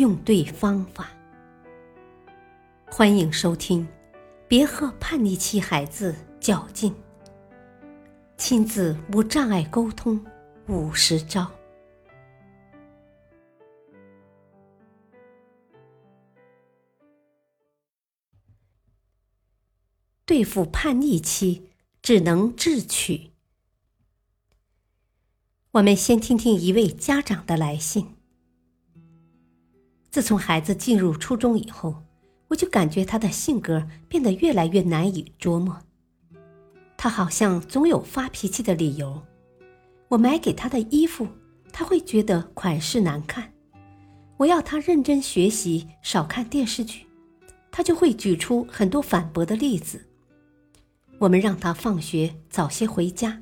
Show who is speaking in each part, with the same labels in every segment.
Speaker 1: 用对方法。欢迎收听，别和叛逆期孩子较劲。亲子无障碍沟通五十招，对付叛逆期只能智取。我们先听听一位家长的来信。自从孩子进入初中以后，我就感觉他的性格变得越来越难以琢磨。他好像总有发脾气的理由。我买给他的衣服，他会觉得款式难看；我要他认真学习，少看电视剧，他就会举出很多反驳的例子。我们让他放学早些回家，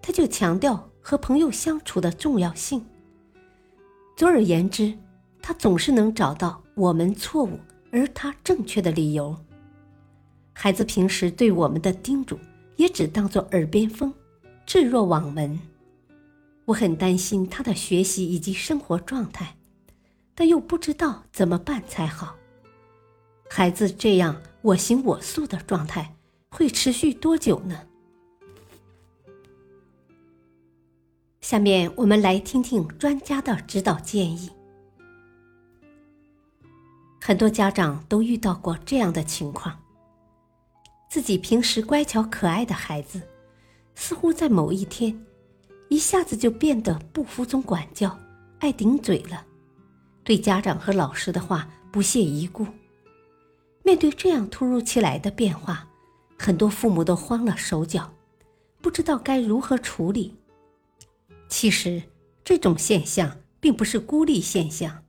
Speaker 1: 他就强调和朋友相处的重要性。总而言之。他总是能找到我们错误而他正确的理由。孩子平时对我们的叮嘱也只当做耳边风，置若罔闻。我很担心他的学习以及生活状态，但又不知道怎么办才好。孩子这样我行我素的状态会持续多久呢？下面我们来听听专家的指导建议。很多家长都遇到过这样的情况：自己平时乖巧可爱的孩子，似乎在某一天，一下子就变得不服从管教、爱顶嘴了，对家长和老师的话不屑一顾。面对这样突如其来的变化，很多父母都慌了手脚，不知道该如何处理。其实，这种现象并不是孤立现象。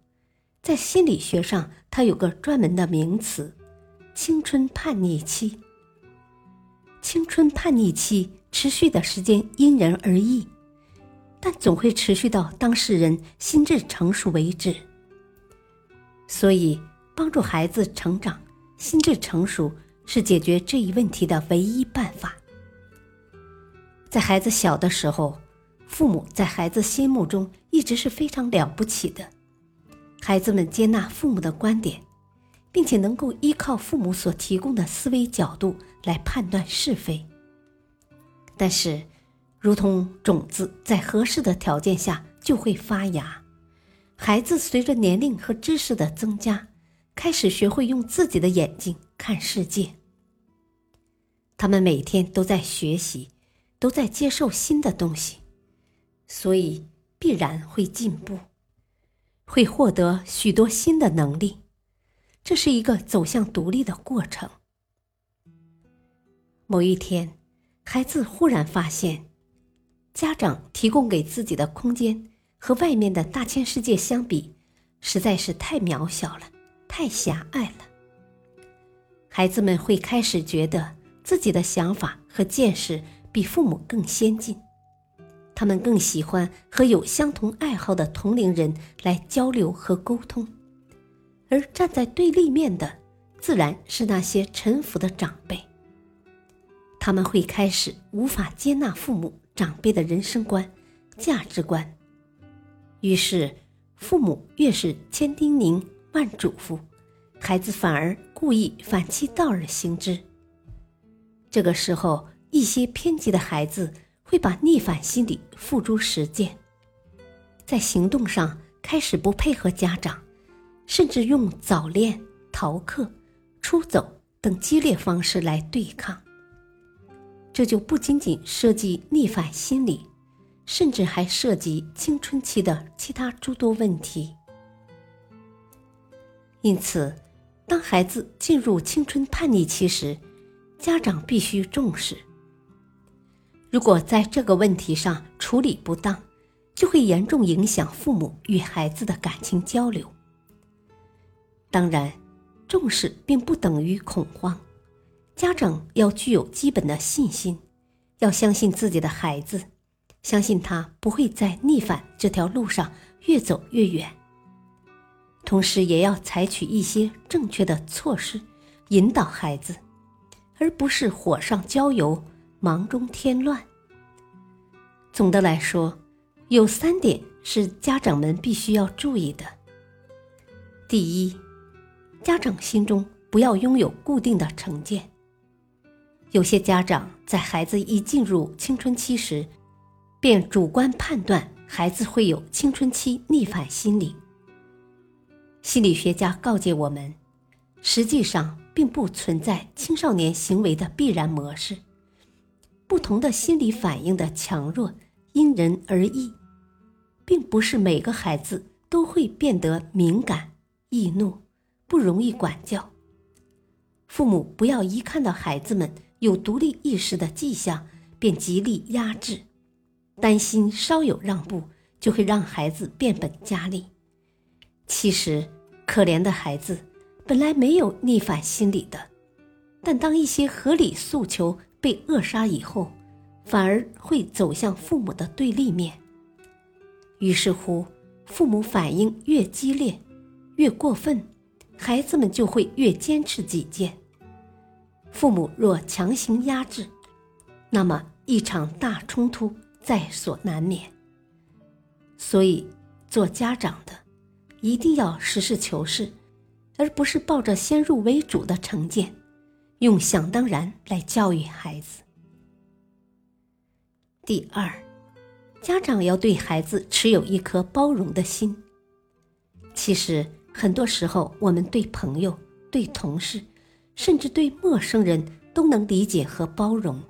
Speaker 1: 在心理学上，它有个专门的名词——青春叛逆期。青春叛逆期持续的时间因人而异，但总会持续到当事人心智成熟为止。所以，帮助孩子成长、心智成熟是解决这一问题的唯一办法。在孩子小的时候，父母在孩子心目中一直是非常了不起的。孩子们接纳父母的观点，并且能够依靠父母所提供的思维角度来判断是非。但是，如同种子在合适的条件下就会发芽，孩子随着年龄和知识的增加，开始学会用自己的眼睛看世界。他们每天都在学习，都在接受新的东西，所以必然会进步。会获得许多新的能力，这是一个走向独立的过程。某一天，孩子忽然发现，家长提供给自己的空间和外面的大千世界相比，实在是太渺小了，太狭隘了。孩子们会开始觉得自己的想法和见识比父母更先进。他们更喜欢和有相同爱好的同龄人来交流和沟通，而站在对立面的，自然是那些臣服的长辈。他们会开始无法接纳父母长辈的人生观、价值观，于是父母越是千叮咛万嘱咐，孩子反而故意反其道而行之。这个时候，一些偏激的孩子。会把逆反心理付诸实践，在行动上开始不配合家长，甚至用早恋、逃课、出走等激烈方式来对抗。这就不仅仅涉及逆反心理，甚至还涉及青春期的其他诸多问题。因此，当孩子进入青春叛逆期时，家长必须重视。如果在这个问题上处理不当，就会严重影响父母与孩子的感情交流。当然，重视并不等于恐慌。家长要具有基本的信心，要相信自己的孩子，相信他不会在逆反这条路上越走越远。同时，也要采取一些正确的措施，引导孩子，而不是火上浇油、忙中添乱。总的来说，有三点是家长们必须要注意的。第一，家长心中不要拥有固定的成见。有些家长在孩子一进入青春期时，便主观判断孩子会有青春期逆反心理。心理学家告诫我们，实际上并不存在青少年行为的必然模式，不同的心理反应的强弱因人而异，并不是每个孩子都会变得敏感、易怒、不容易管教。父母不要一看到孩子们。有独立意识的迹象，便极力压制，担心稍有让步就会让孩子变本加厉。其实，可怜的孩子本来没有逆反心理的，但当一些合理诉求被扼杀以后，反而会走向父母的对立面。于是乎，父母反应越激烈、越过分，孩子们就会越坚持己见。父母若强行压制，那么一场大冲突在所难免。所以，做家长的一定要实事求是，而不是抱着先入为主的成见，用想当然来教育孩子。第二，家长要对孩子持有一颗包容的心。其实，很多时候我们对朋友、对同事。甚至对陌生人都能理解和包容，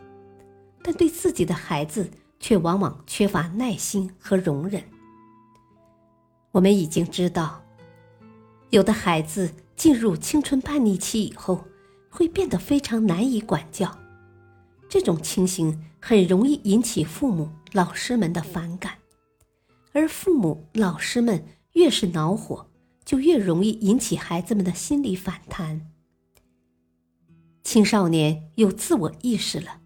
Speaker 1: 但对自己的孩子却往往缺乏耐心和容忍。我们已经知道，有的孩子进入青春叛逆期以后，会变得非常难以管教，这种情形很容易引起父母、老师们的反感，而父母、老师们越是恼火，就越容易引起孩子们的心理反弹。青少年有自我意识了，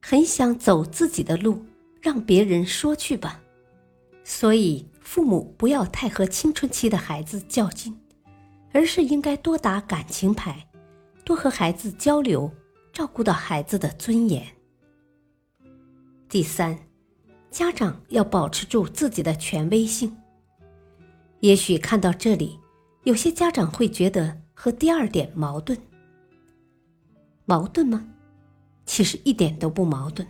Speaker 1: 很想走自己的路，让别人说去吧。所以，父母不要太和青春期的孩子较劲，而是应该多打感情牌，多和孩子交流，照顾到孩子的尊严。第三，家长要保持住自己的权威性。也许看到这里，有些家长会觉得和第二点矛盾。矛盾吗？其实一点都不矛盾。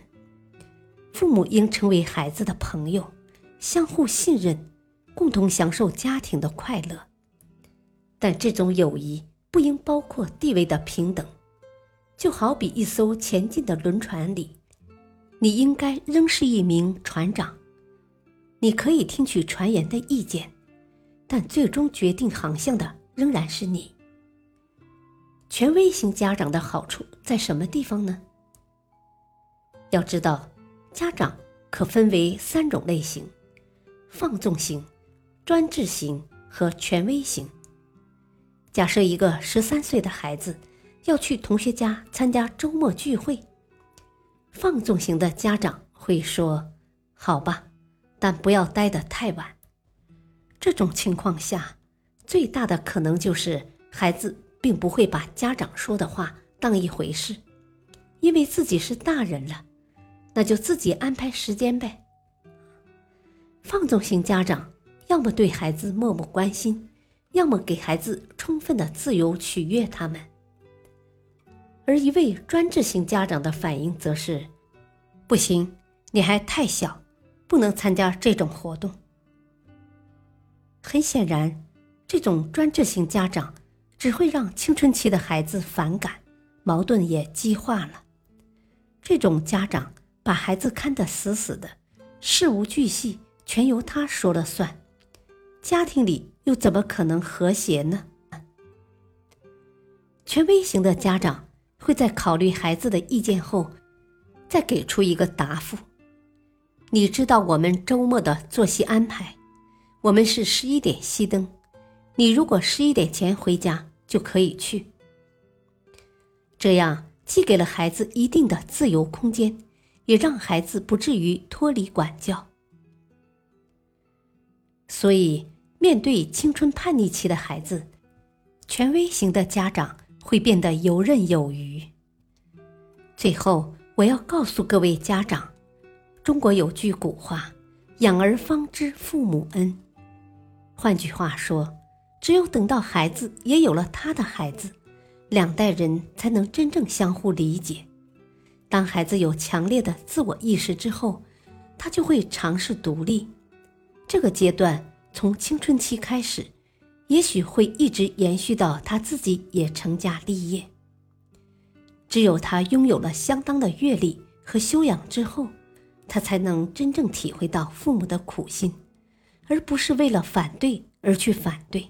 Speaker 1: 父母应成为孩子的朋友，相互信任，共同享受家庭的快乐。但这种友谊不应包括地位的平等。就好比一艘前进的轮船里，你应该仍是一名船长，你可以听取船员的意见，但最终决定航向的仍然是你。权威型家长的好处在什么地方呢？要知道，家长可分为三种类型：放纵型、专制型和权威型。假设一个十三岁的孩子要去同学家参加周末聚会，放纵型的家长会说：“好吧，但不要待得太晚。”这种情况下，最大的可能就是孩子。并不会把家长说的话当一回事，因为自己是大人了，那就自己安排时间呗。放纵型家长要么对孩子默默关心，要么给孩子充分的自由取悦他们。而一位专制型家长的反应则是：不行，你还太小，不能参加这种活动。很显然，这种专制型家长。只会让青春期的孩子反感，矛盾也激化了。这种家长把孩子看得死死的，事无巨细全由他说了算，家庭里又怎么可能和谐呢？权威型的家长会在考虑孩子的意见后，再给出一个答复。你知道我们周末的作息安排，我们是十一点熄灯。你如果十一点前回家，就可以去。这样既给了孩子一定的自由空间，也让孩子不至于脱离管教。所以，面对青春叛逆期的孩子，权威型的家长会变得游刃有余。最后，我要告诉各位家长，中国有句古话：“养儿方知父母恩。”换句话说，只有等到孩子也有了他的孩子，两代人才能真正相互理解。当孩子有强烈的自我意识之后，他就会尝试独立。这个阶段从青春期开始，也许会一直延续到他自己也成家立业。只有他拥有了相当的阅历和修养之后，他才能真正体会到父母的苦心。而不是为了反对而去反对，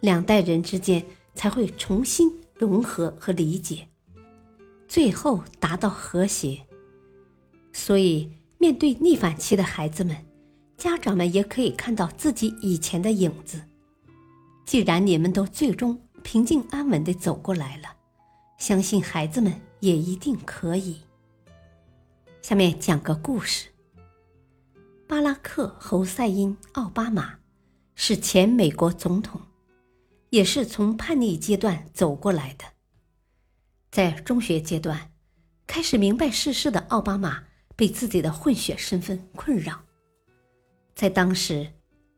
Speaker 1: 两代人之间才会重新融合和理解，最后达到和谐。所以，面对逆反期的孩子们，家长们也可以看到自己以前的影子。既然你们都最终平静安稳地走过来了，相信孩子们也一定可以。下面讲个故事。巴拉克·侯赛因·奥巴马是前美国总统，也是从叛逆阶段走过来的。在中学阶段，开始明白世事的奥巴马被自己的混血身份困扰。在当时，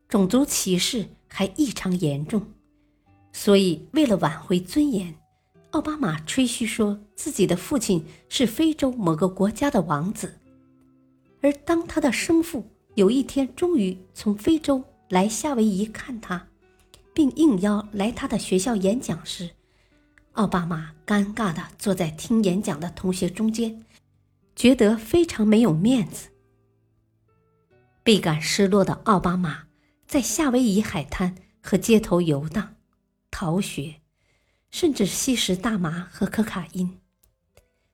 Speaker 1: 种族歧视还异常严重，所以为了挽回尊严，奥巴马吹嘘说自己的父亲是非洲某个国家的王子，而当他的生父。有一天，终于从非洲来夏威夷看他，并应邀来他的学校演讲时，奥巴马尴尬地坐在听演讲的同学中间，觉得非常没有面子。倍感失落的奥巴马在夏威夷海滩和街头游荡、逃学，甚至吸食大麻和可卡因，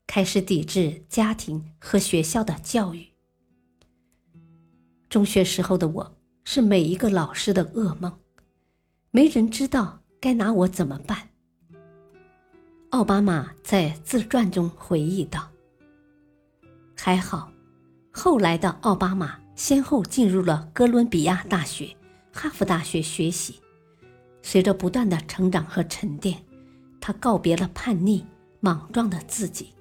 Speaker 1: 开始抵制家庭和学校的教育。中学时候的我是每一个老师的噩梦，没人知道该拿我怎么办。奥巴马在自传中回忆道：“还好，后来的奥巴马先后进入了哥伦比亚大学、哈佛大学学习。随着不断的成长和沉淀，他告别了叛逆、莽撞的自己。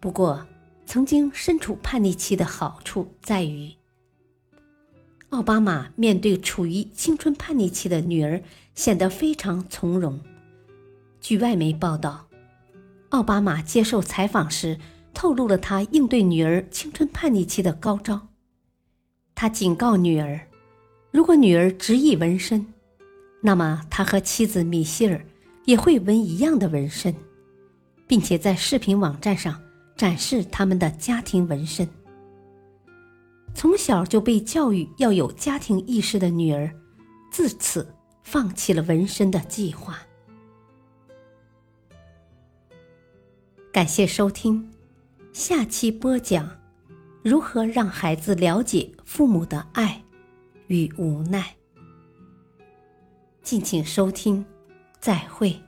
Speaker 1: 不过，曾经身处叛逆期的好处在于，奥巴马面对处于青春叛逆期的女儿，显得非常从容。据外媒报道，奥巴马接受采访时透露了他应对女儿青春叛逆期的高招。他警告女儿，如果女儿执意纹身，那么他和妻子米歇尔也会纹一样的纹身，并且在视频网站上。展示他们的家庭纹身。从小就被教育要有家庭意识的女儿，自此放弃了纹身的计划。感谢收听，下期播讲如何让孩子了解父母的爱与无奈。敬请收听，再会。